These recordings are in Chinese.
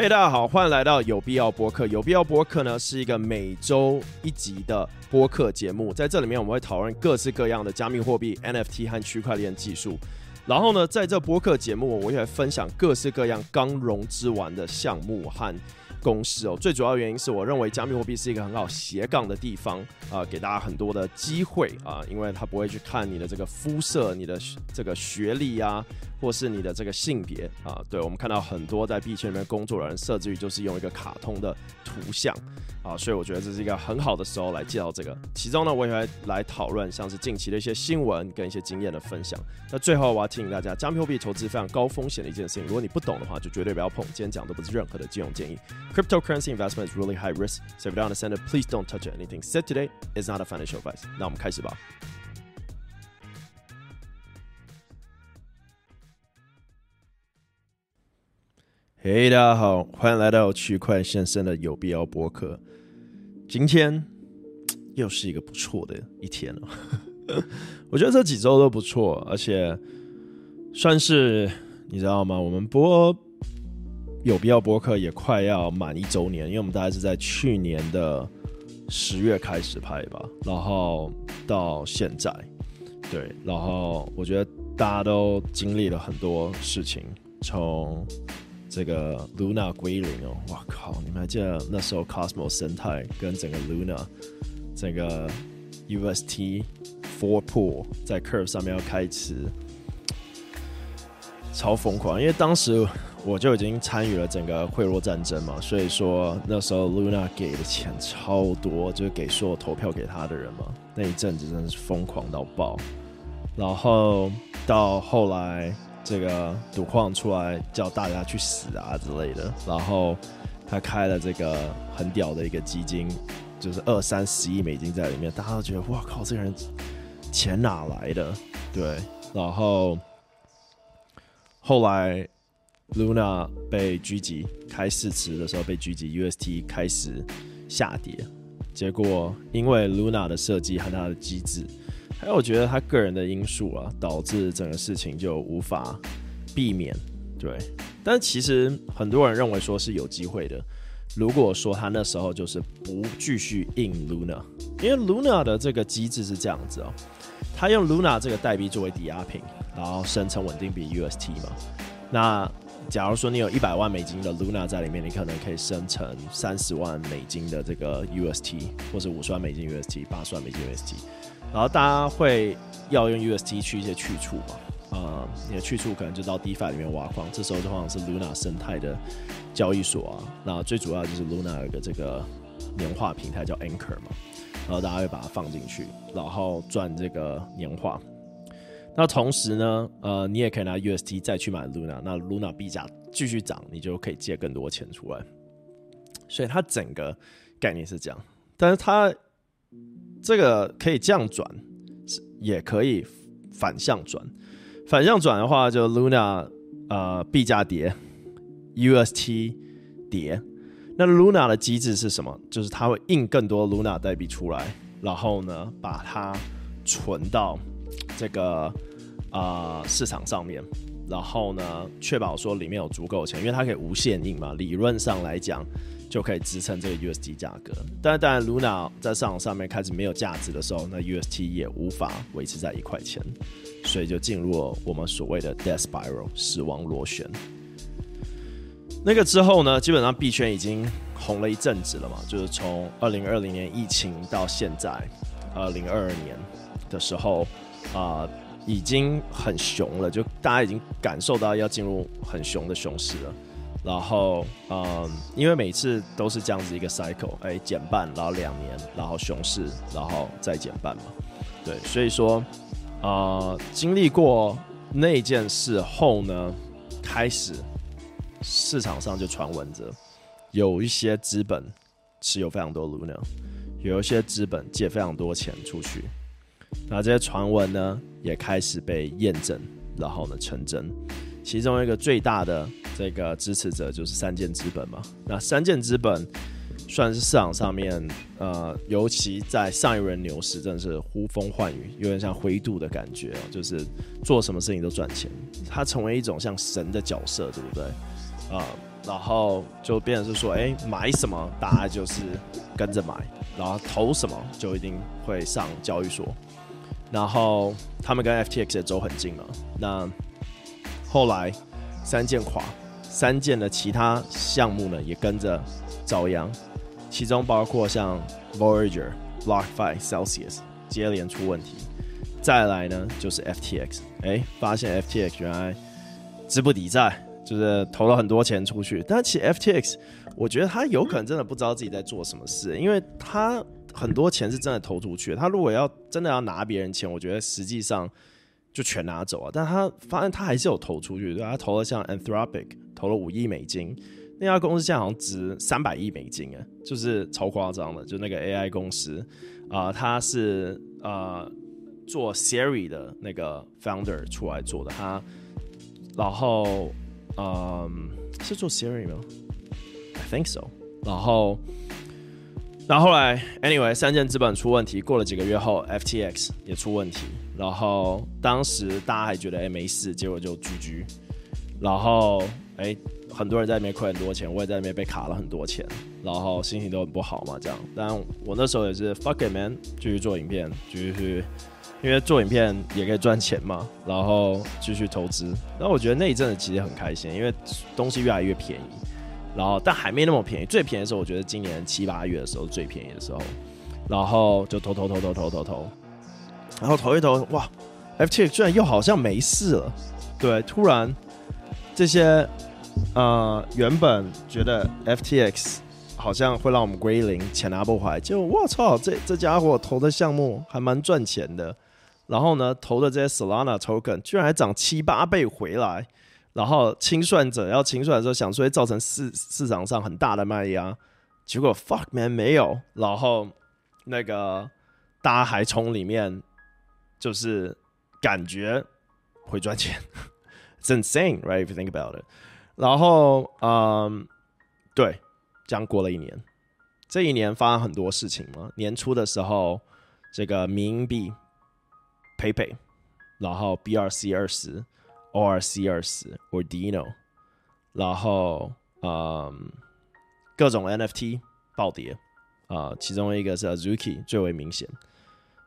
嘿大家好，欢迎来到有必要播客。有必要播客呢是一个每周一集的播客节目，在这里面我们会讨论各式各样的加密货币、NFT 和区块链技术。然后呢，在这播客节目，我也会分享各式各样刚融资完的项目和公司哦。最主要原因是我认为加密货币是一个很好斜杠的地方啊、给大家很多的机会啊、因为它不会去看你的这个肤色、你的这个学历啊。或是你的这个性别啊，对，我们看到很多在币圈里面工作的人，设置于就是用一个卡通的图像啊，所以我觉得这是一个很好的时候来介绍这个。其中呢，我也会来讨论像是近期的一些新闻跟一些经验的分享。那最后我要提醒大家，加密货币投资非常高风险的一件事情，如果你不懂的话，就绝对不要碰。今天讲的不是任何的金融建议。Cryptocurrency investment is really high risk, so if you don't understand it, please don't touch anything said today. is not a financial advice. 那我们开始吧。嘿，大家好，欢迎来到区块先生的有必要播客。今天又是一个不错的一天了，我觉得这几周都不错，而且算是你知道吗？我们播有必要播客也快要满一周年，因为我们大概是在去年的十月开始拍吧，然后到现在，对，然后我觉得大家都经历了很多事情，从这个 Luna 归零哦，哇靠！你们还记得那时候 Cosmo 生态跟整个 Luna 这个 UST Four Pool 在 Curve 上面要开池，超疯狂！因为当时我就已经参与了整个贿赂战争嘛，所以说那时候 Luna 给的钱超多，就是给所有投票给他的人嘛。那一阵子真的是疯狂到爆，然后到后来。这个赌矿出来叫大家去死啊之类的，然后他开了这个很屌的一个基金，就是二三十亿美金在里面，大家都觉得哇靠，这个人钱哪来的？对，然后后来 Luna 被狙击开市池的时候被狙击，UST 开始下跌，结果因为 Luna 的设计和它的机制。还有，我觉得他个人的因素啊，导致整个事情就无法避免。对，但其实很多人认为说是有机会的。如果说他那时候就是不继续印 Luna，因为 Luna 的这个机制是这样子哦，他用 Luna 这个代币作为抵押品，然后生成稳定币 UST 嘛。那假如说你有一百万美金的 Luna 在里面，你可能可以生成三十万美金的这个 UST，或者五十万美金 UST，八十万美金 UST。然后大家会要用 UST 去一些去处嘛？呃，你的去处可能就到 DeFi 里面挖矿，这时候就好像是 Luna 生态的交易所啊。那最主要就是 Luna 有个这个年化平台叫 Anchor 嘛，然后大家会把它放进去，然后赚这个年化。那同时呢，呃，你也可以拿 UST 再去买 Luna，那 Luna 币价继续涨，你就可以借更多钱出来。所以它整个概念是这样，但是它。这个可以这样转，也可以反向转。反向转的话，就 Luna 呃币价跌，UST 跌。那 Luna 的机制是什么？就是它会印更多 Luna 代币出来，然后呢把它存到这个啊、呃、市场上面，然后呢确保说里面有足够的钱，因为它可以无限印嘛。理论上来讲。就可以支撑这个 UST 价格，但当然 Luna 在市场上面开始没有价值的时候，那 UST 也无法维持在一块钱，所以就进入了我们所谓的 Death Spiral 死亡螺旋。那个之后呢，基本上币圈已经红了一阵子了嘛，就是从二零二零年疫情到现在二零二二年的时候啊、已经很熊了，就大家已经感受到要进入很熊的熊市了。然后，嗯，因为每次都是这样子一个 cycle，哎，减半，然后两年，然后熊市，然后再减半嘛，对，所以说，啊、经历过那件事后呢，开始市场上就传闻着有一些资本持有非常多 Luna，有一些资本借非常多钱出去，那这些传闻呢也开始被验证，然后呢成真。其中一个最大的这个支持者就是三箭资本嘛。那三箭资本算是市场上面，呃，尤其在上一轮牛市，真的是呼风唤雨，有点像灰度的感觉，就是做什么事情都赚钱。它成为一种像神的角色，对不对？啊、呃，然后就变成是说，哎，买什么大家就是跟着买，然后投什么就一定会上交易所，然后他们跟 FTX 也走很近了。那后来三箭垮，三件的其他项目呢也跟着遭殃，其中包括像 Voyager、BlockFi、Celsius 接连出问题，再来呢就是 FTX，哎，发现 FTX 原来资不抵债。就是投了很多钱出去，但其实 FTX，我觉得他有可能真的不知道自己在做什么事，因为他很多钱是真的投出去。他如果要真的要拿别人钱，我觉得实际上就全拿走啊。但他发现他还是有投出去，对，他投了像 Anthropic 投了五亿美金，那家公司现在好像值三百亿美金啊，就是超夸张的。就那个 AI 公司啊、他是呃做 Siri 的那个 founder 出来做的，他然后。嗯是做 Siri 吗？I think so。然后，然后后来，anyway，三箭资本出问题，过了几个月后，FTX 也出问题。然后当时大家还觉得哎没事，结果就 GG。然后哎，很多人在里面亏很多钱，我也在里面被卡了很多钱，然后心情都很不好嘛，这样。但我那时候也是 fuck it man，继续做影片，继续去。因为做影片也可以赚钱嘛，然后继续投资。然后我觉得那一阵子其实很开心，因为东西越来越便宜，然后但还没那么便宜。最便宜的时候，我觉得今年七八月的时候最便宜的时候，然后就投投投投投投投，然后投一投，哇，FTX 居然又好像没事了。对，突然这些呃原本觉得 FTX 好像会让我们归零，钱拿不回来，结果我操，这这家伙投的项目还蛮赚钱的。然后呢，投的这些 Solana token 居然还涨七八倍回来，然后清算者要清算的时候，想说会造成市市场上很大的卖压，结果 fuck man 没有，然后那个大家还从里面就是感觉会赚钱，It's insane right if you think about it。然后嗯，对，这样过了一年，这一年发生很多事情嘛。年初的时候，这个冥币。赔赔然后 BRC 二十，ORC 二十，Ordino，然后嗯，各种 NFT 暴跌啊、其中一个是 Azuki 最为明显，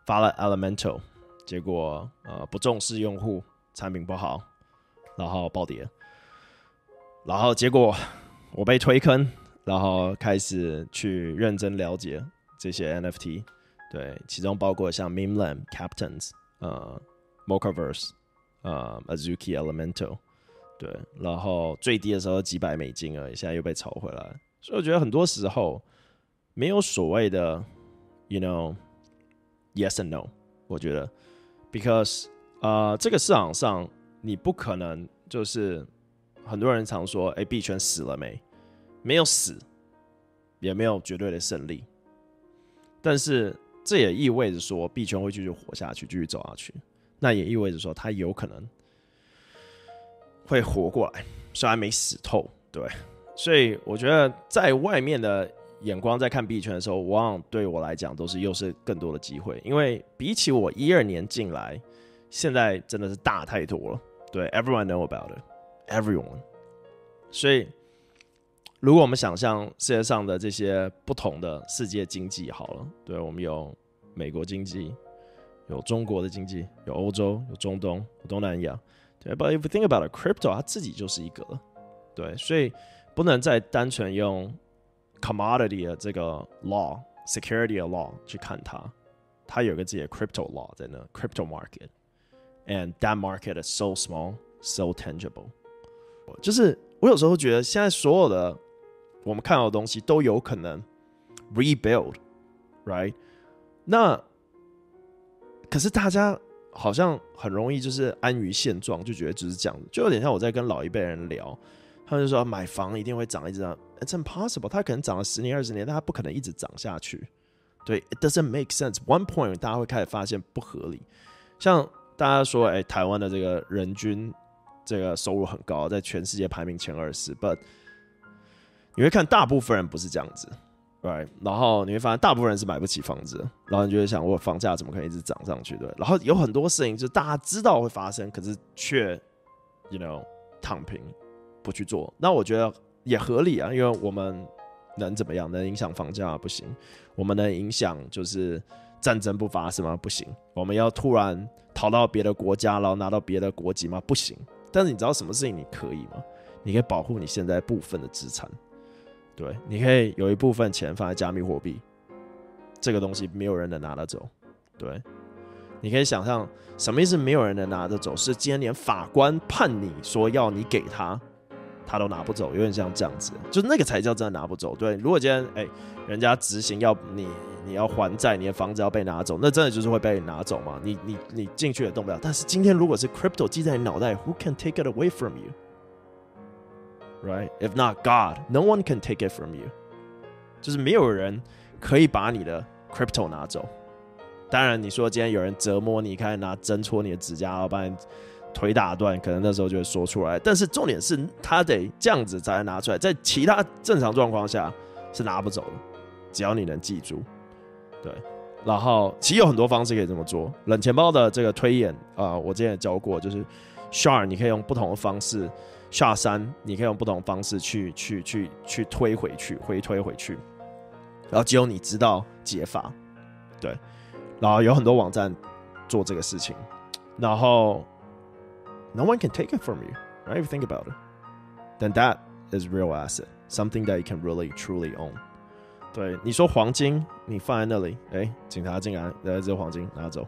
发了 Elemental，结果呃不重视用户，产品不好，然后暴跌，然后结果我被推坑，然后开始去认真了解这些 NFT，对，其中包括像 Meme-Lamp Captains。呃、，MochaVerse 呃、，Azuki Elemental，对，然后最低的时候几百美金而已，现在又被炒回来，所以我觉得很多时候没有所谓的，you know，yes and no，我觉得，because，呃、这个市场上你不可能就是很多人常说，哎，币圈死了没？没有死，也没有绝对的胜利，但是。这也意味着说，币圈会继续活下去，继续走下去。那也意味着说，它有可能会活过来，虽然没死透。对，所以我觉得在外面的眼光在看币圈的时候，往往对我来讲都是又是更多的机会，因为比起我一二年进来，现在真的是大太多了。对，everyone know about it，everyone。所以。如果我们想象世界上的这些不同的世界经济好了，对，我们有美国经济，有中国的经济，有欧洲，有中东，有东南亚，对。But if you think about it, crypto 它自己就是一个，对，所以不能再单纯用 commodity 的这个 law、security 的 law 去看它，它有个自己的 crypto law 在那，crypto market，and that market is so small, so tangible。就是我有时候觉得现在所有的。我们看到的东西都有可能 rebuild，right？那 可是大家好像很容易就是安于现状，就觉得只是这样，就有点像我在跟老一辈人聊，他们就说买房一定会涨，一直涨，It's impossible，它可能涨了十年二十年，但它不可能一直涨下去。对，It doesn't make sense。One point，大家会开始发现不合理。像大家说，哎，台湾的这个人均这个收入很高，在全世界排名前二十，but 你会看大部分人不是这样子对然后你会发现大部分人是买不起房子，然后你就会想，我房价怎么可能一直涨上去？对，然后有很多事情就是大家知道会发生，可是却，you know，躺平，不去做。那我觉得也合理啊，因为我们能怎么样？能影响房价不行？我们能影响就是战争不发生吗？不行。我们要突然逃到别的国家，然后拿到别的国籍吗？不行。但是你知道什么事情你可以吗？你可以保护你现在部分的资产，对，你可以有一部分钱放在加密货币，这个东西没有人能拿得走，对。你可以想象什么意思？没有人能拿得走，是今天连法官判你说要你给他，他都拿不走，有点像这样子，就那个才叫真的拿不走。对，如果今天哎、人家执行要你你要还债，你的房子要被拿走，那真的就是会被拿走嘛？你你你进去也动不了。但是今天如果是 crypto 记在你脑袋，Who can take it away from you？Right, if not God, no one can take it from you。就是没有人可以把你的 crypto 拿走。当然，你说今天有人折磨你，开始拿针戳你的指甲，然后把你腿打断，可能那时候就会说出来。但是重点是他得这样子才能拿出来，在其他正常状况下是拿不走的。只要你能记住，对。然后其实有很多方式可以这么做。冷钱包的这个推演啊、我之前也教过，就是 s h a r 你可以用不同的方式下山你可以用不同的方式去去去去推回去，回推回去。然后只有你知道解法，对。然后有很多网站做这个事情，然后 no one can take it from you, right? If you think about it, then that is real asset, something that you can really truly own. 对，你说黄金，你放在那里，哎，警察进来，来这黄金拿走。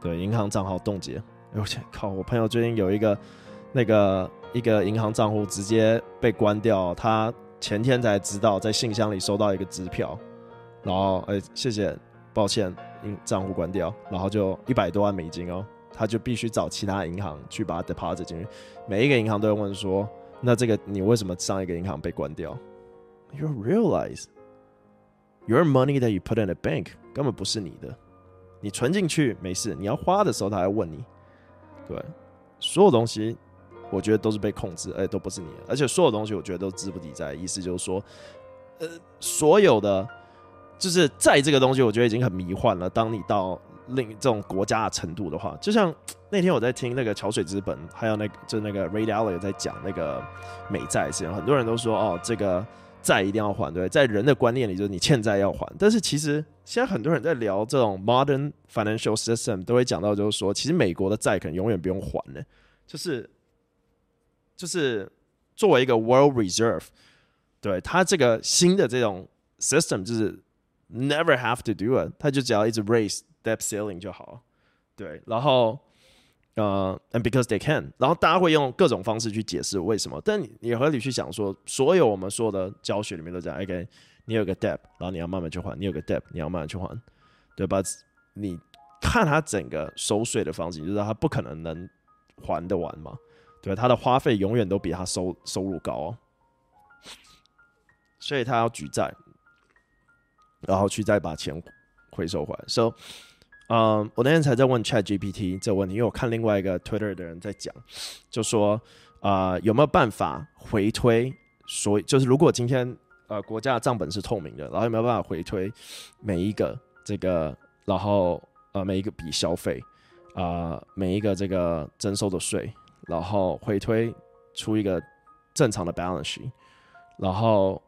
对，银行账号冻结。哎我，靠！我朋友最近有一个那个一个银行账户直接被关掉，他前天才知道，在信箱里收到一个支票，然后哎，谢谢。抱歉，银账户关掉，然后就一百多万美金哦，他就必须找其他银行去把 deposit 进去。每一个银行都会问说：“那这个你为什么上一个银行被关掉？”You realize your money that you put in a bank 根本不是你的，你存进去没事，你要花的时候他还问你。对，所有东西我觉得都是被控制，哎，都不是你，而且所有东西我觉得都资不抵债，意思就是说，呃，所有的。就是债这个东西，我觉得已经很迷幻了。当你到另这种国家的程度的话，就像那天我在听那个桥水资本，还有那个就那个 Ray Dalio 在讲那个美债事情，很多人都说哦，这个债一定要还，对，在人的观念里就是你欠债要还。但是其实现在很多人在聊这种 modern financial system，都会讲到就是说，其实美国的债可能永远不用还呢，就是就是作为一个 world reserve，对它这个新的这种 system 就是。Never have to do it，他就只要一直 raise debt ceiling 就好，对，然后呃，and because they can，然后大家会用各种方式去解释为什么，但你你合理去想说，所有我们说的教学里面都讲，OK，你有个 debt，然后你要慢慢去还，你有个 debt，你要慢慢去还，对吧？你看他整个收税的方式，你就知道他不可能能还得完嘛，对，他的花费永远都比他收收入高哦，所以他要举债。然后去再把钱回收回来。So，嗯，我那天才在问 Chat GPT 这个问题，因为我看另外一个 Twitter 的人在讲，就说啊、呃，有没有办法回推？所以就是如果今天呃国家的账本是透明的，然后有没有办法回推每一个这个，然后呃每一个笔消费啊、呃，每一个这个征收的税，然后回推出一个正常的 balance sheet，然后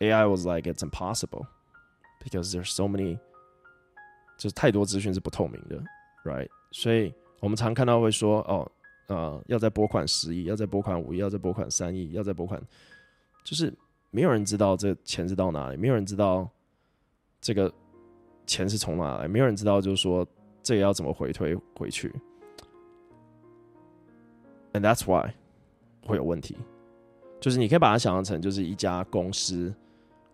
AI was like it's impossible。Because there's so many，就是太多资讯是不透明的，right？所以我们常看到会说，哦，呃，要再拨款十亿，要再拨款五亿，要再拨款三亿，要再拨款，就是没有人知道这钱是到哪里，没有人知道这个钱是从哪来，没有人知道就是说这个要怎么回推回去，and that's why 会有问题。就是你可以把它想象成，就是一家公司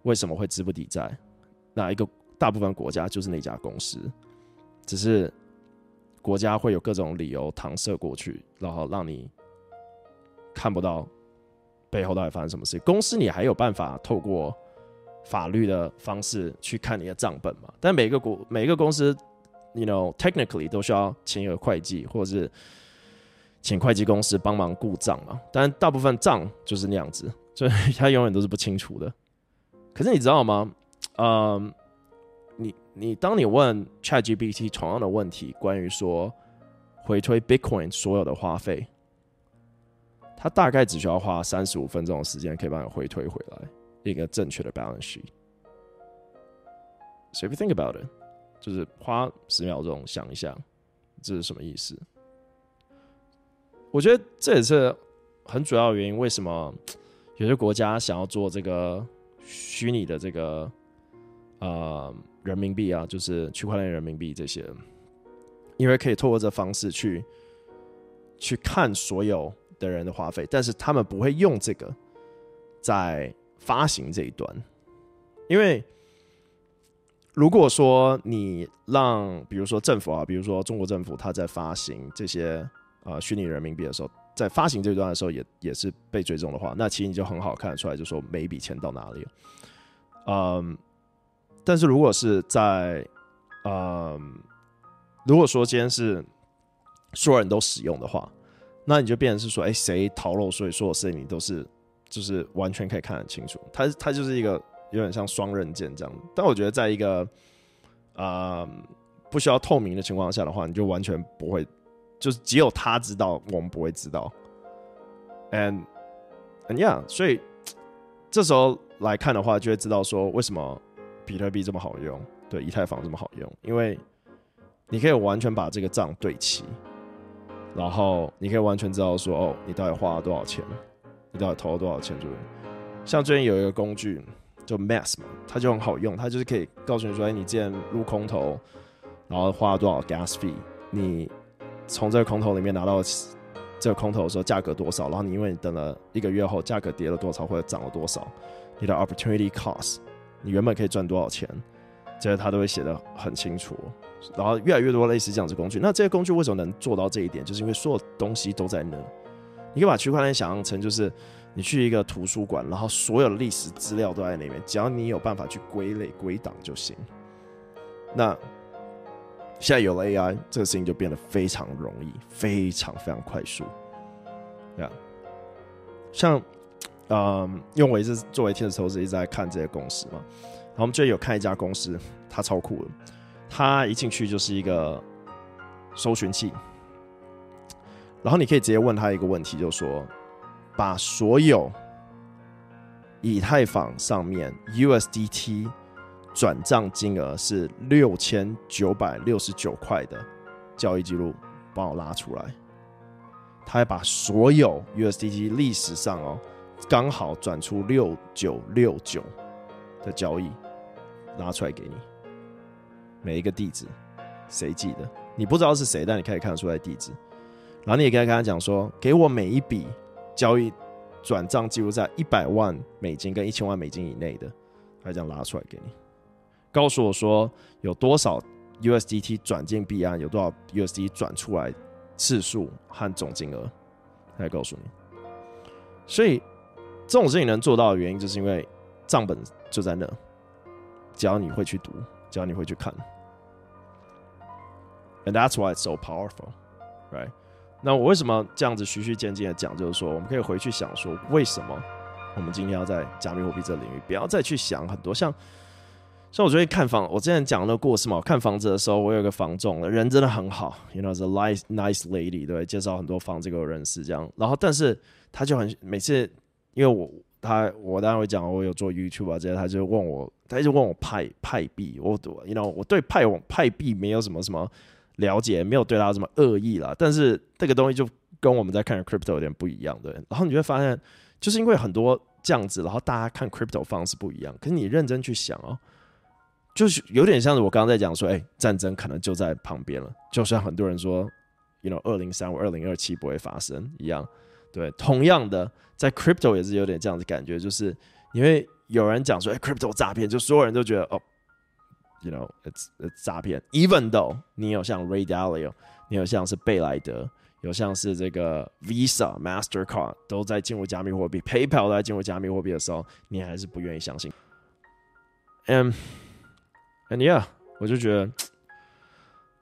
为什么会资不抵债？哪一个大部分国家就是那家公司，只是国家会有各种理由搪塞过去，然后让你看不到背后到底发生什么事。公司你还有办法透过法律的方式去看你的账本嘛？但每个国每一个公司，you know technically 都需要请一个会计，或者是请会计公司帮忙顾账嘛。但大部分账就是那样子，所以 它永远都是不清楚的。可是你知道吗？嗯你你当你问 ChatGPT 同样的问题，关于说回推 Bitcoin 所有的花费，它大概只需要花三十五分钟的时间，可以帮你回推回来一个正确的 balance sheet。So if you think about it，就是花十秒钟想一下，这是什么意思？我觉得这也是很主要的原因，为什么 有些国家想要做这个虚拟的这个呃人民币啊，就是区块链人民币这些，因为可以透过这方式去去看所有的人的花费，但是他们不会用这个在发行这一端，因为如果说你让比如说政府啊，比如说中国政府，他在发行这些。啊，虚拟人民币的时候，在发行这段的时候也也是被追踪的话，那其实你就很好看得出来，就说每一笔钱到哪里了。嗯，但是如果是在，嗯，如果说今天是所有人都使用的话，那你就变成是说，哎，谁逃漏税，所有事情你都是就是完全可以看得清楚。它它就是一个有点像双刃剑这样。但我觉得，在一个啊不需要透明的情况下的话，你就完全不会。就是只有他知道，我们不会知道。And and yeah，所以这时候来看的话，就会知道说为什么比特币这么好用，对，以太坊这么好用，因为你可以完全把这个账对齐，然后你可以完全知道说，哦，你到底花了多少钱，你到底投了多少钱，就是像最近有一个工具就 Mass 嘛，它就很好用，它就是可以告诉你说，哎，你之前撸空投，然后花了多少 Gas fee，你。从这个空投里面拿到这个空投的时候价格多少，然后你因为你等了一个月后价格跌了多少或者涨了多少，你的 opportunity cost，你原本可以赚多少钱，这些他都会写得很清楚。然后越来越多类似这样子工具，那这些工具为什么能做到这一点？就是因为所有东西都在那。你可以把区块链想象成就是你去一个图书馆，然后所有的历史资料都在那边，只要你有办法去归类归档就行。那。现在有了 AI，这个事情就变得非常容易，非常非常快速。对啊，像，嗯，因为我一直作为天使投资一直在看这些公司嘛，然后我们最近有看一家公司，它超酷的，它一进去就是一个搜寻器，然后你可以直接问他一个问题，就说，把所有以太坊上面 USDT。转账金额是六千九百六十九块的交易记录，帮我拉出来。他还把所有 USDT 历史上哦，刚好转出六九六九的交易拉出来给你，每一个地址谁记得？你不知道是谁，但你可以看得出来地址。然后你也可以跟他讲说，给我每一笔交易转账记录在一百万美金跟一千万美金以内的，他这样拉出来给你。告诉我说有多少 USDT 转进币安，有多少 USDT 转出来次数和总金额，来告诉你。所以这种事情能做到的原因，就是因为账本就在那，只要你会去读，只要你会去看。And that's why it's so powerful, right? 那我为什么这样子循序渐进的讲？就是说，我们可以回去想说，为什么我们今天要在加密货币这领域，不要再去想很多像。像我最近看房，我之前讲那个故事嘛。我看房子的时候，我有个房仲，人真的很好，you know, the nice nice lady，对，介绍很多房子给我认识这样。然后，但是他就很每次，因为我他我当然会讲，我有做 YouTube 啊这些，他就问我，他就问我派派币，我，you know，我对派网派币没有什么什么了解，没有对他什么恶意啦。但是这个东西就跟我们在看 crypto 有点不一样，对。然后你会发现，就是因为很多这样子，然后大家看 crypto 方式不一样。可是你认真去想哦。就是有点像是我刚刚在讲说，哎、战争可能就在旁边了，就像很多人说，you know，二零三五、二零二七不会发生一样。对，同样的，在 crypto 也是有点这样的感觉，就是因为有人讲说，哎、，crypto 诈骗，就所有人都觉得，哦，you know，it's it's 诈骗。Even though 你有像 Ray Dalio，你有像是贝莱德，有像是这个 Visa、Mastercard 都在进入加密货币，PayPal 都在进入加密货币的时候，你还是不愿意相信。嗯。And yeah，我就觉得，就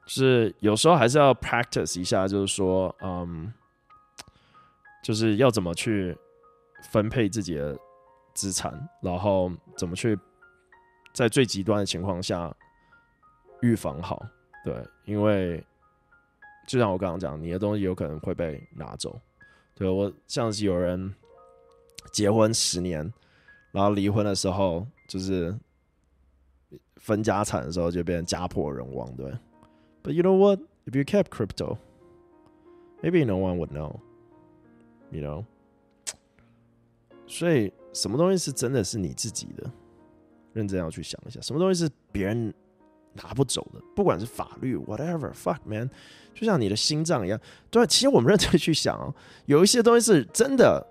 是有时候还是要 practice 一下，就是说，嗯，就是要怎么去分配自己的资产，然后怎么去在最极端的情况下预防好。对，因为就像我刚刚讲，你的东西有可能会被拿走。对，我像是有人结婚十年，然后离婚的时候就是分家产的时候就变成家破人亡，对。But you know what? If you kept crypto, maybe no one would know. You know. 所以什么东西是真的是你自己的？认真要去想一下，什么东西是别人拿不走的？不管是法律，whatever，fuck man，就像你的心脏一样。对，其实我们认真去想哦，有一些东西是真的，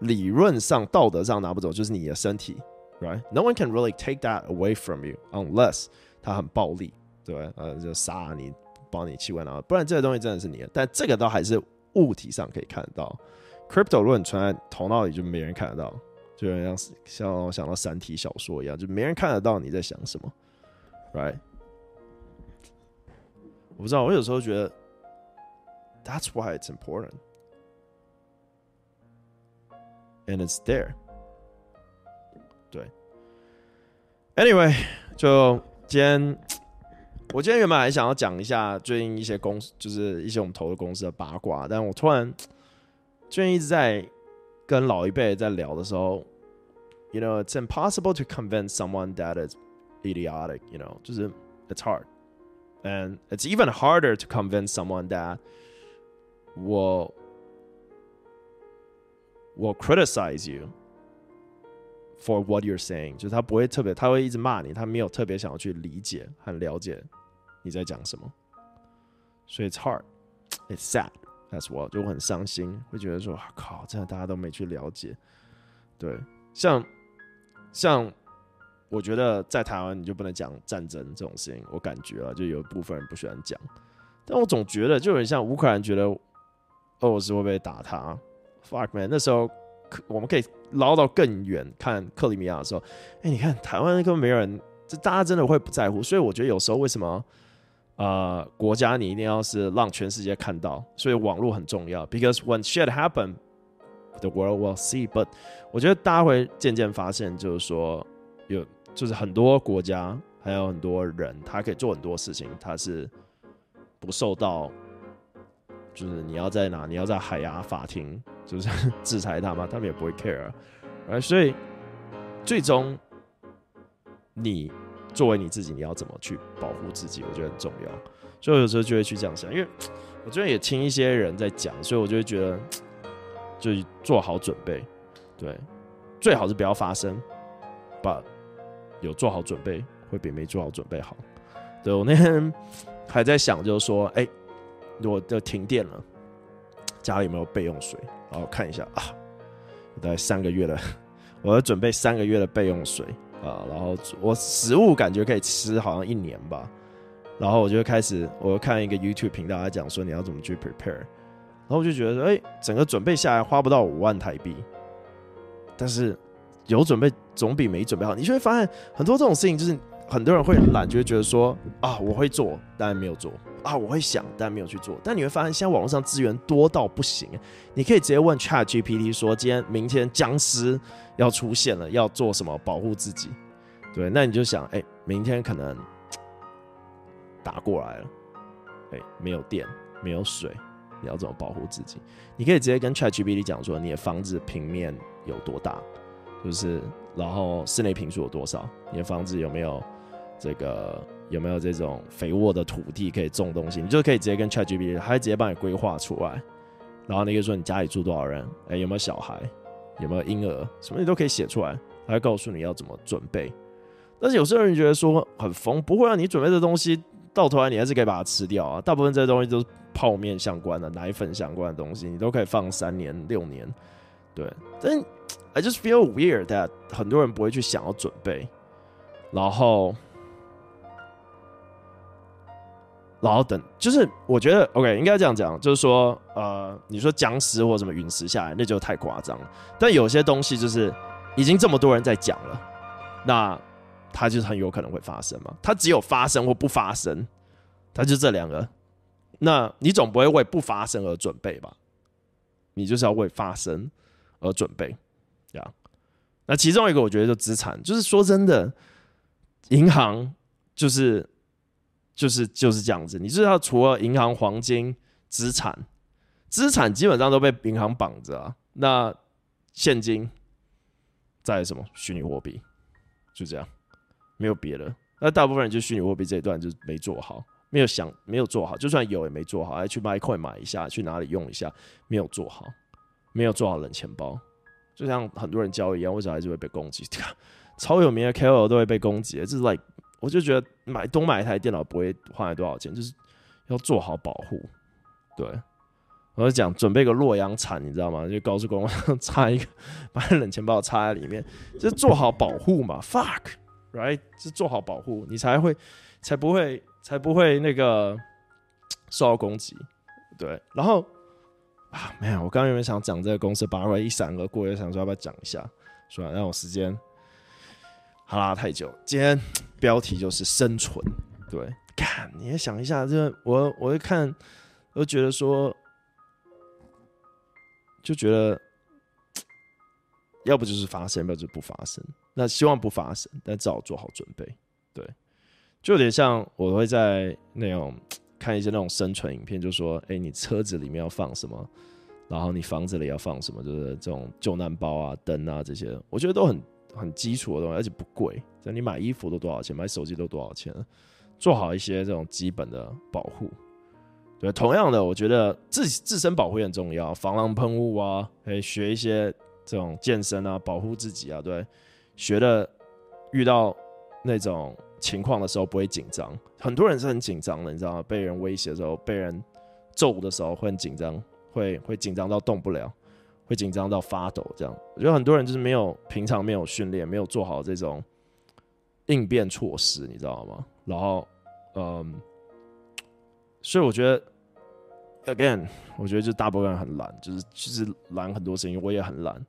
理论上、道德上拿不走，就是你的身体，right？No one can really take that away from you unless 他很暴力，对吧？呃，就杀你，帮你器官拿，不然这个东西真的是你的。但这个都还是物体上可以看得到。Crypto 如果你存在头脑里，就没人看得到，就像像想到三体小说一样，就没人看得到你在想什么，right？我不知道，我有时候觉得，That's why it's important, and it's there。，Anyway，就今天，我今天原本还想要讲一下最近一些公司，就是一些我们投的公司的八卦，但我突然。最近一直在跟老一辈在聊的时候，you know it's impossible to convince someone that is idiotic. You know，就是 it's hard, and it's even harder to convince someone that 我我 criticize you for what you're saying，就是他不会特别，他会一直骂你，他没有特别想要去理解和了解你在讲什么，所以 it's hard, it's sad. That's what 就很伤心，会觉得说，靠，真的大家都没去了解。对，像像我觉得在台湾你就不能讲战争这种事情，我感觉啊，就有一部分人不喜欢讲。但我总觉得就很像乌克兰觉得俄罗斯会不会打他？Fuck man，那时候我们可以捞到更远，看克里米亚的时候，哎，你看台湾根本没人，这大家真的会不在乎。所以我觉得有时候为什么？呃，国家你一定要是让全世界看到，所以网络很重要。Because when shit happen, the world will see. But 我觉得大家会渐渐发现，就是说有，就是很多国家还有很多人，他可以做很多事情，他是不受到，就是你要在哪，你要在海牙法庭，就是 制裁他吗？他们也不会 care。而所以最终你。作为你自己，你要怎么去保护自己？我觉得很重要，所以我有时候就会去这样想。因为我最近也听一些人在讲，所以我就会觉得，就做好准备。对，最好是不要发生，把有做好准备会比没做好准备好。对，我那天还在想，就是说，哎、我的停电了，家里有没有备用水？然后看一下啊，大概三个月了，我要准备三个月的备用水。啊，然后我食物感觉可以吃好像一年吧，然后我就开始，我看一个 YouTube 频道，他讲说你要怎么去 prepare，然后我就觉得说，哎，整个准备下来花不到五万台币，但是有准备总比没准备好。你就会发现很多这种事情，就是很多人会懒，就会觉得说啊，我会做，但没有做。啊，我会想，但没有去做。但你会发现，现在网络上资源多到不行。你可以直接问 ChatGPT 说：“今天、明天僵尸要出现了，要做什么保护自己？”对，那你就想，哎、明天可能打过来了，哎、没有电，没有水，你要怎么保护自己？你可以直接跟 ChatGPT 讲说：“你的房子平面有多大？就是，然后室内坪数有多少？你的房子有没有这个？”有没有这种肥沃的土地可以种东西？你就可以直接跟 ChatGPT，它直接帮你规划出来。然后那个说你家里住多少人，哎，有没有小孩，有没有婴儿，什么你都可以写出来，它会告诉你要怎么准备。但是有些人觉得说很疯，不会让、你准备的东西到头来你还是可以把它吃掉啊。大部分这些东西都是泡面相关的、奶粉相关的东西，你都可以放三年、六年。对，但 I just feel weird that 很多人不会去想要准备，然后。然后等，就是我觉得 OK，应该这样讲，就是说，呃，你说僵尸或什么陨石下来，那就太夸张了。但有些东西就是已经这么多人在讲了，那它就是很有可能会发生嘛。它只有发生或不发生，它就这两个。那你总不会为不发生而准备吧？你就是要为发生而准备，这样。那其中一个我觉得就资产，就是说真的，银行就是。就是就是这样子，你知道，除了银行、黄金资产，资产基本上都被银行绑着啊。那现金在什么虚拟货币，就这样，没有别的。那大部分人就虚拟货币这一段就没做好，没有想，没有做好。就算有也没做好，还去买 coin 买一下，去哪里用一下，没有做好，没有做好冷钱包。就像很多人交易一样，为啥还是会被攻击？超有名的 KOL 都会被攻击，就是 like，我就觉得买多买一台电脑不会花多少钱，就是要做好保护。对，我就讲准备个洛阳铲，你知道吗？就高速公路上 插一个，把冷钱包插在里面，就做好保护嘛。Fuck，right？是做好保护，你才会才不会才不会那个受到攻击。对，然后。啊，没有，我刚刚有没有想讲这个公司八卦，一闪而过，又想说要不要讲一下，是吧？让我时间，好啦，太久。今天标题就是生存，对，看你也想一下，这我我会看，我觉得说，就觉得，要不就是发生，要不就是不发生。那希望不发生，但至少做好准备，对，就有点像我会在那种。看一些那种生存影片，就说：“哎、你车子里面要放什么？然后你房子里要放什么？就是这种救难包啊、灯啊这些，我觉得都很很基础的东西，而且不贵。像你买衣服都多少钱？买手机都多少钱？做好一些这种基本的保护。对，同样的，我觉得自自身保护也很重要，防狼喷雾啊，可以学一些这种健身啊，保护自己啊。对，学的遇到那种。”情况的时候不会紧张，很多人是很紧张的，你知道吗？被人威胁的时候，被人揍的时候会很紧张，会会紧张到动不了，会紧张到发抖。这样，我觉得很多人就是没有平常没有训练，没有做好这种应变措施，你知道吗？然后，嗯，所以我觉得，again，我觉得就大部分人很懒，就是其实懒很多事情，我也很懒，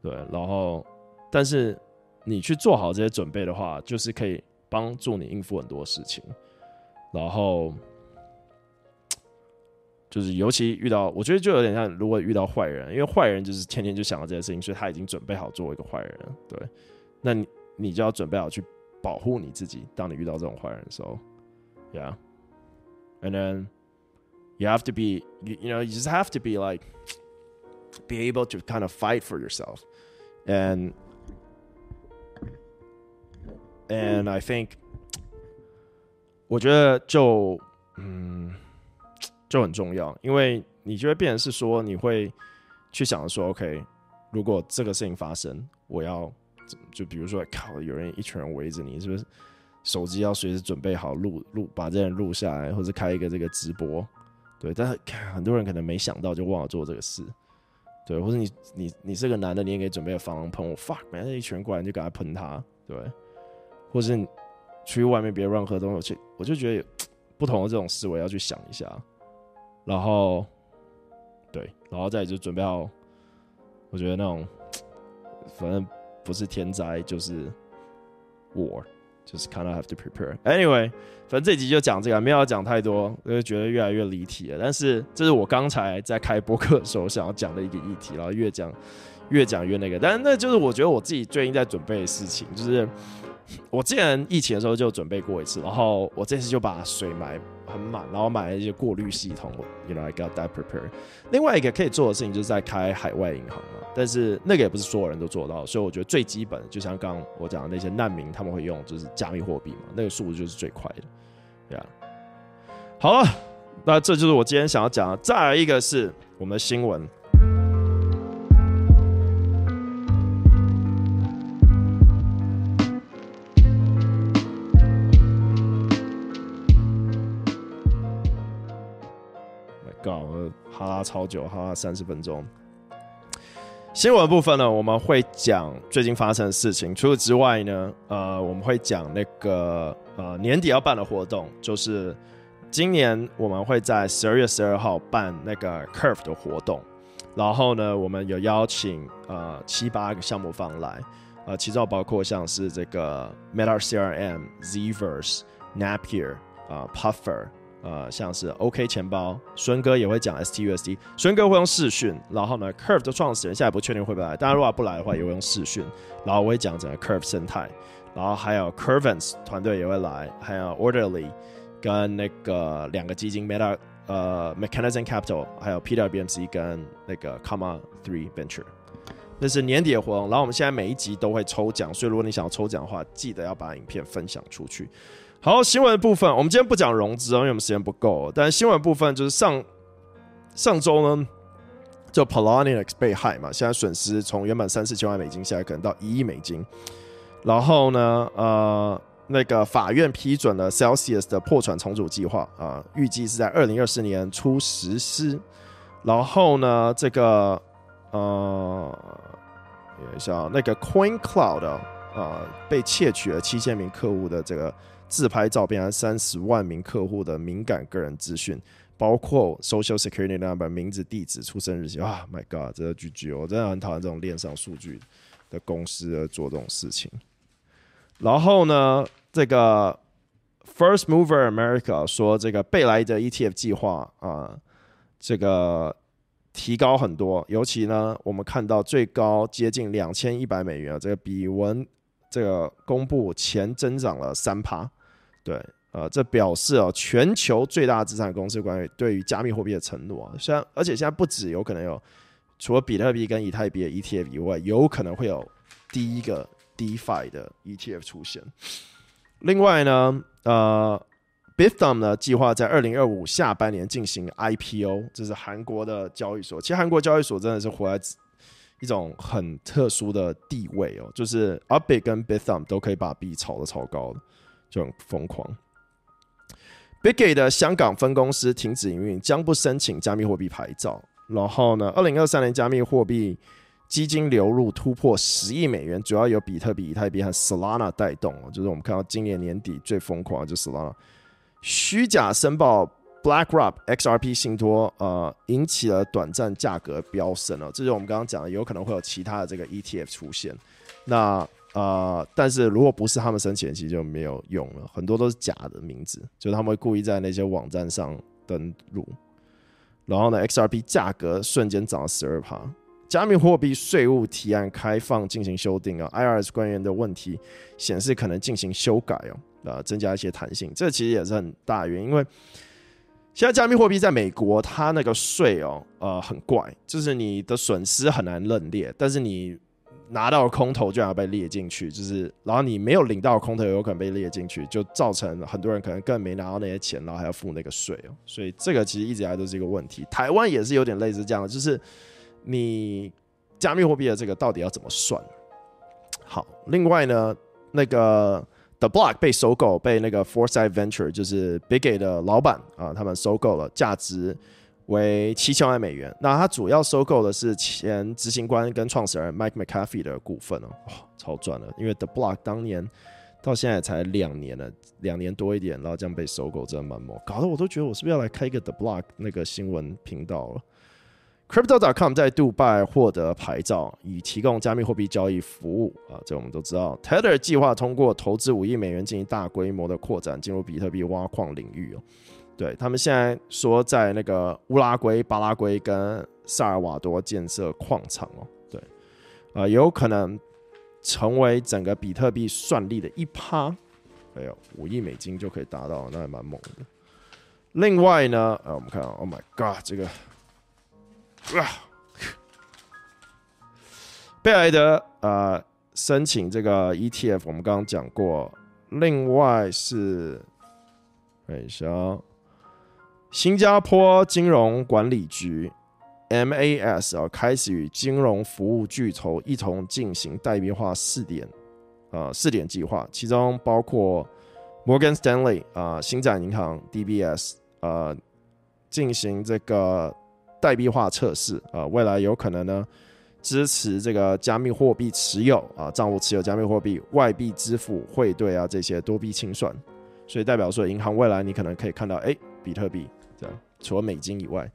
对。然后，但是你去做好这些准备的话，就是可以。帮助你应付很多事情，然后就是尤其遇到，我觉得就有点像，如果遇到坏人，因为坏人就是天天就想到这些事情，所以他已经准备好做一个坏人。对，那你你就要准备好去保护你自己，当你遇到这种坏人的时候，Yeah，and then you have to be, you, you know, you just have to be like, be able to kind of fight for yourself, and And I think，我觉得就嗯就很重要，因为你就会变成是说，你会去想说，OK，如果这个事情发生，我要就比如说，靠，有人一群人围着你，是不是？手机要随时准备好录录，把这人录下来，或者开一个这个直播，对。但是很多人可能没想到，就忘了做这个事，对。或者你你你是个男的，你也可以准备防狼喷雾，fuck，没事，一群人过来你就给他喷他，对。或是你出去外面别乱喝东西，我就觉得 不同的这种思维要去想一下，然后对，然后再就准备好，我觉得那种 反正不是天灾就是 war，就是 kind of have to prepare。Anyway，反正这集就讲这个，没有讲太多，因为觉得越来越离题了。但是这是我刚才在开播客的时候想要讲的一个议题，然后越讲越讲越那个，但是那就是我觉得我自己最近在准备的事情，就是。我之前疫情的时候就准备过一次，然后我这次就把水买很满，然后买了一些过滤系统。You know, I got that prepared。另外一个可以做的事情就是在开海外银行嘛，但是那个也不是所有人都做到，所以我觉得最基本的，就像刚刚我讲的那些难民他们会用，就是加密货币嘛，那个速度就是最快的。对啊，好了，那这就是我今天想要讲的。再来一个是我们的新闻。哈拉超久，哈拉三十分钟。新闻部分呢，我们会讲最近发生的事情。除此之外呢，呃，我们会讲那个呃年底要办的活动，就是今年我们会在十二月十二号办那个 Curve 的活动。然后呢，我们有邀请呃七八个项目方来，呃，其中包括像是这个 Meta CRM、Zverse、Napier 啊、Puffer。呃，像是 OK 钱包，孙哥也会讲 STUSD，孙哥会用视讯，然后呢，Curve 的创始人现在不确定会不会来，当然如果不来的话，也会用视讯，然后我会讲整个 Curve 生态，然后还有 Curvens 团队也会来，还有 Orderly 跟那个两个基金 Meta 呃 Mechanism Capital，还有 PWBMC 跟那个 Comma Three Venture。那是年底的活动，然后我们现在每一集都会抽奖，所以如果你想要抽奖的话，记得要把影片分享出去。好，新闻的部分，我们今天不讲融资啊，因为我们时间不够。但新闻部分就是上上周呢，就 Poloniex 被害嘛，现在损失从原本三四千万美金，现在可能到一亿美金。然后呢，呃，那个法院批准了 Celsius 的破产重组计划啊，预计是在二零二四年初实施。然后呢，这个呃。一下，那个 Coin Cloud 啊、被窃取了七千名客户的这个自拍照片和三十万名客户的敏感个人资讯，包括 Social Security Number、名字、地址、出生日期。啊，My God，这个 GG，我真的很讨厌这种链上数据的公司而做这种事情。然后呢，这个 First Mover America 说，这个贝莱德 ETF 计划啊、这个。提高很多，尤其呢，我们看到最高接近两千一百美元啊，这个比文这个公布前增长了三趴，对，呃，这表示啊，全球最大资产公司关于对于加密货币的承诺啊，虽然而且现在不止有可能有，除了比特币跟以太币的 ETF 以外，有可能会有第一个 DeFi 的 ETF 出现，另外呢，呃。Bithumb 呢，计划在二零二五下半年进行 IPO，这是韩国的交易所。其实韩国交易所真的是活在一种很特殊的地位哦，就是 Upbit 跟 Bithumb 都可以把币炒得超高的，就很疯狂。Bitgate 的香港分公司停止营运，将不申请加密货币牌照。然后呢，二零二三年加密货币基金流入突破十亿美元，主要由比特币、以太币和 Solana 带动。就是我们看到今年年底最疯狂的就是 Solana。虚假申报 BlackRock XRP 信托，呃，引起了短暂价格飙升了。这就是我们刚刚讲的，有可能会有其他的这个 ETF 出现。那呃，但是如果不是他们申请，其实就没有用了。很多都是假的名字，就是他们会故意在那些网站上登录。然后呢，XRP 价格瞬间涨了十二趴。加密货币税务提案开放进行修订啊，IRS 官员的问题显示可能进行修改哦。呃，增加一些弹性，这其实也是很大原因，因为现在加密货币在美国，它那个税哦，呃，很怪，就是你的损失很难认列，但是你拿到空头就要被列进去，就是然后你没有领到空头，有可能被列进去，就造成很多人可能更没拿到那些钱，然后还要付那个税哦，所以这个其实一直以来都是一个问题。台湾也是有点类似这样的，就是你加密货币的这个到底要怎么算？好，另外呢，那个。The Block 被收购，被那个 Foresight Venture 就是 Bitgate 的老板啊，他们收购了，价值为七千万美元。那他主要收购的是前执行官跟创始人 Mike McAfee 的股份哦，哇，超赚了！因为 The Block 当年到现在才两年了，两年多一点，然后这样被收购，真的蛮猛，搞得我都觉得我是不是要来开一个 The Block 那个新闻频道了。Crypto.com 在杜拜获得牌照，以提供加密货币交易服务啊，这我们都知道。Tether 计划通过投资五亿美元进行大规模的扩展，进入比特币挖矿领域哦。对，他们现在说在那个乌拉圭、巴拉圭跟萨尔瓦多建设矿场哦。对，啊，有可能成为整个比特币算力的一趴。哎呦，五亿美金就可以达到，那还蛮猛的。另外呢，啊，我们看，Oh my God，这个。啊，贝莱德呃申请这个 ETF，我们刚刚讲过。另外是等一下，新加坡金融管理局 MAS 啊，开始与金融服务巨头一同进行代币化试点啊试点计划，其中包括摩根斯坦利啊、星展银行 DBS 呃进行这个。代币化测试啊，未来有可能呢支持这个加密货币持有啊，账户持有加密货币、外币支付、汇兑啊这些多币清算，所以代表说银行未来你可能可以看到，哎，比特币除了美金以外，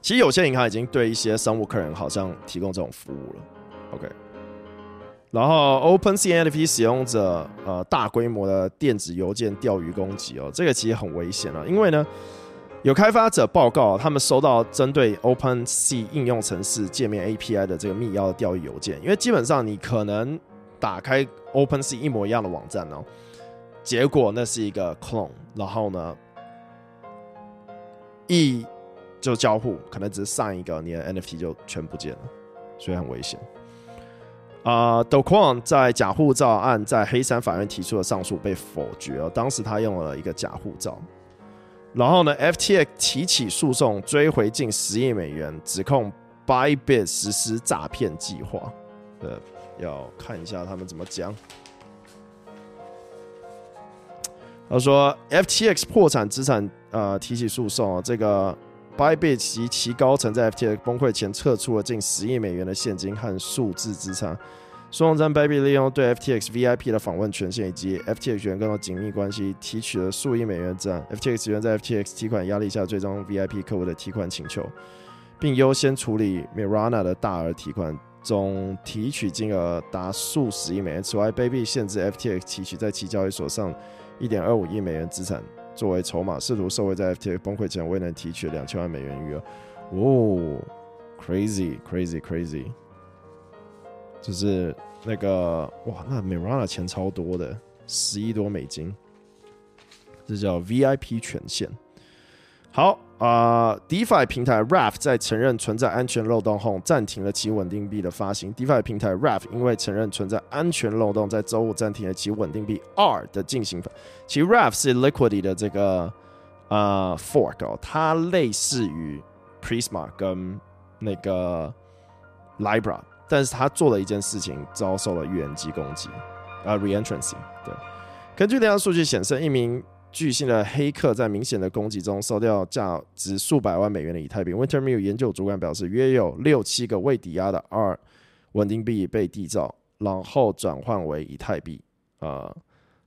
其实有些银行已经对一些商务客人好像提供这种服务了。OK，然后 OpenSea NFT 使用者呃大规模的电子邮件钓鱼攻击哦，这个其实很危险啊，因为呢。有开发者报告，他们收到针对 OpenSea 应用程式界面 API 的这个密钥钓鱼邮件。因为基本上你可能打开 OpenSea 一模一样的网站哦，结果那是一个 clone，然后呢，一就交互，可能只是上一个，你的 NFT 就全不见了，所以很危险。啊、uh,，Do Kwon 在假护照案在黑山法院提出的上诉被否决了，当时他用了一个假护照。然后呢，FTX 提起诉讼，追回近十亿美元，指控 Bybit 实施诈骗计划。呃，要看一下他们怎么讲。他说，FTX 破产资产，呃，提起诉讼。这个 Bybit 及其高层在 FTX 崩溃前撤出了近十亿美元的现金和数字资产。诉讼中，Bybit 利用对 FTX VIP 的访问权限以及 FTX 员工的紧密关系，提取了数亿美元资产。FTX 员在 FTX 提款压力下，最终 VIP 客户的提款请求，并优先处理 Mirana 的大额提款。总提取金额达数十亿美元。此外，Baby 限制 FTX 提取在其交易所上一点二五亿美元资产作为筹码，试图收回在 FTA 崩溃前未能提取两千万美元余额。哦，crazy，crazy，crazy，就是那个哇，那 Mirana 钱超多的，十亿多美金，这叫 VIP 权限。好。啊、，DeFi 平台 Raft 在承认存在安全漏洞后，暂停了其稳定币的发行。DeFi 平台 Raft 因为承认存在安全漏洞，在周五暂停了其稳定币 R 的进行。其 Raft 是 Liquidity 的这个呃、fork 哦，它类似于 Prisma 跟那个 Libra，但是它做了一件事情，遭受了预言机攻击啊、reentrancy。对，根据这项数据显示，一名巨星的黑客在明显的攻击中收掉价值数百万美元的以太币。Wintermute 研究主管表示，约有六七个未抵押的 R 稳定币被缔造，然后转换为以太币。啊、呃，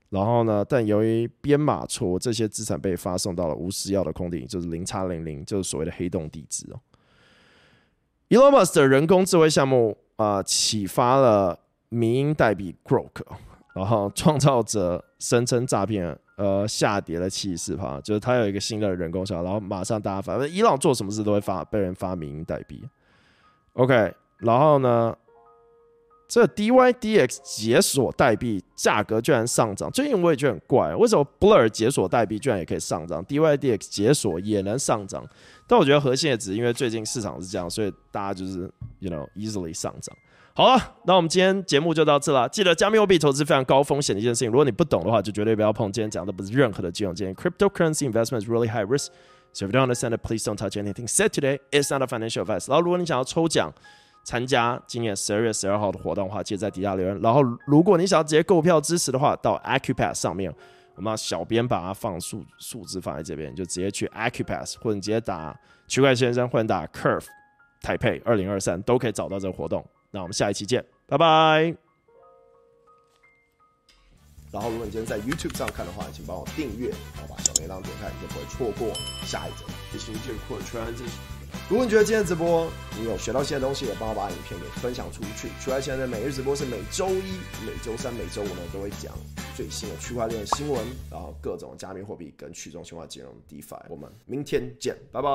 然后呢？但由于编码错误，这些资产被发送到了无私要的空地，就是零叉零零，就是所谓的黑洞地址哦。Elon Musk 的人工智慧项目啊、启发了迷因代币 Grok，然后创造者声称诈骗。呃，下跌了七十四趴，就是他有一个新的人工智能，然后马上大家反正，伊朗做什么事都会发被人发明代币。OK，然后呢，这 DYDX 解锁代币价格居然上涨，最近我也觉得很怪，为什么 Blur 解锁代币居然也可以上涨，DYDX 解锁也能上涨？但我觉得核心也只因为最近市场是这样，所以大家就是 you know easily 上涨。好了，那我们今天节目就到这了。记得加密货币投资非常高风险的一件事情，如果你不懂的话，就绝对不要碰。今天讲的不是任何的金融建议。Cryptocurrency investments really high risk, so if you don't understand it, please don't touch anything said today. It's not a financial advice. 然后，如果你想要抽奖参加今年十二月十二号的活动的话，记得在底下留言。然后，如果你想要直接购票支持的话，到 Acupass 上面，我们小编把它放数数字放在这边，就直接去 Acupass，或者你直接打区块先生，或者打 Curve 台配二零二三，都可以找到这个活动。那我们下一期见。拜拜。然后，如果你今天在 YouTube 上看的话，请帮我订阅，然后把小铃铛点开，你就不会错过下一集。谢谢你这个扩圈。如果你觉得今天直播你有学到新的东西，也帮我把影片给分享出去。区块链的每日直播是每周一、每周三、每周五呢都会讲最新的区块链新闻，然后各种加密货币跟去中心化金融 DeFi。我们明天见，拜拜。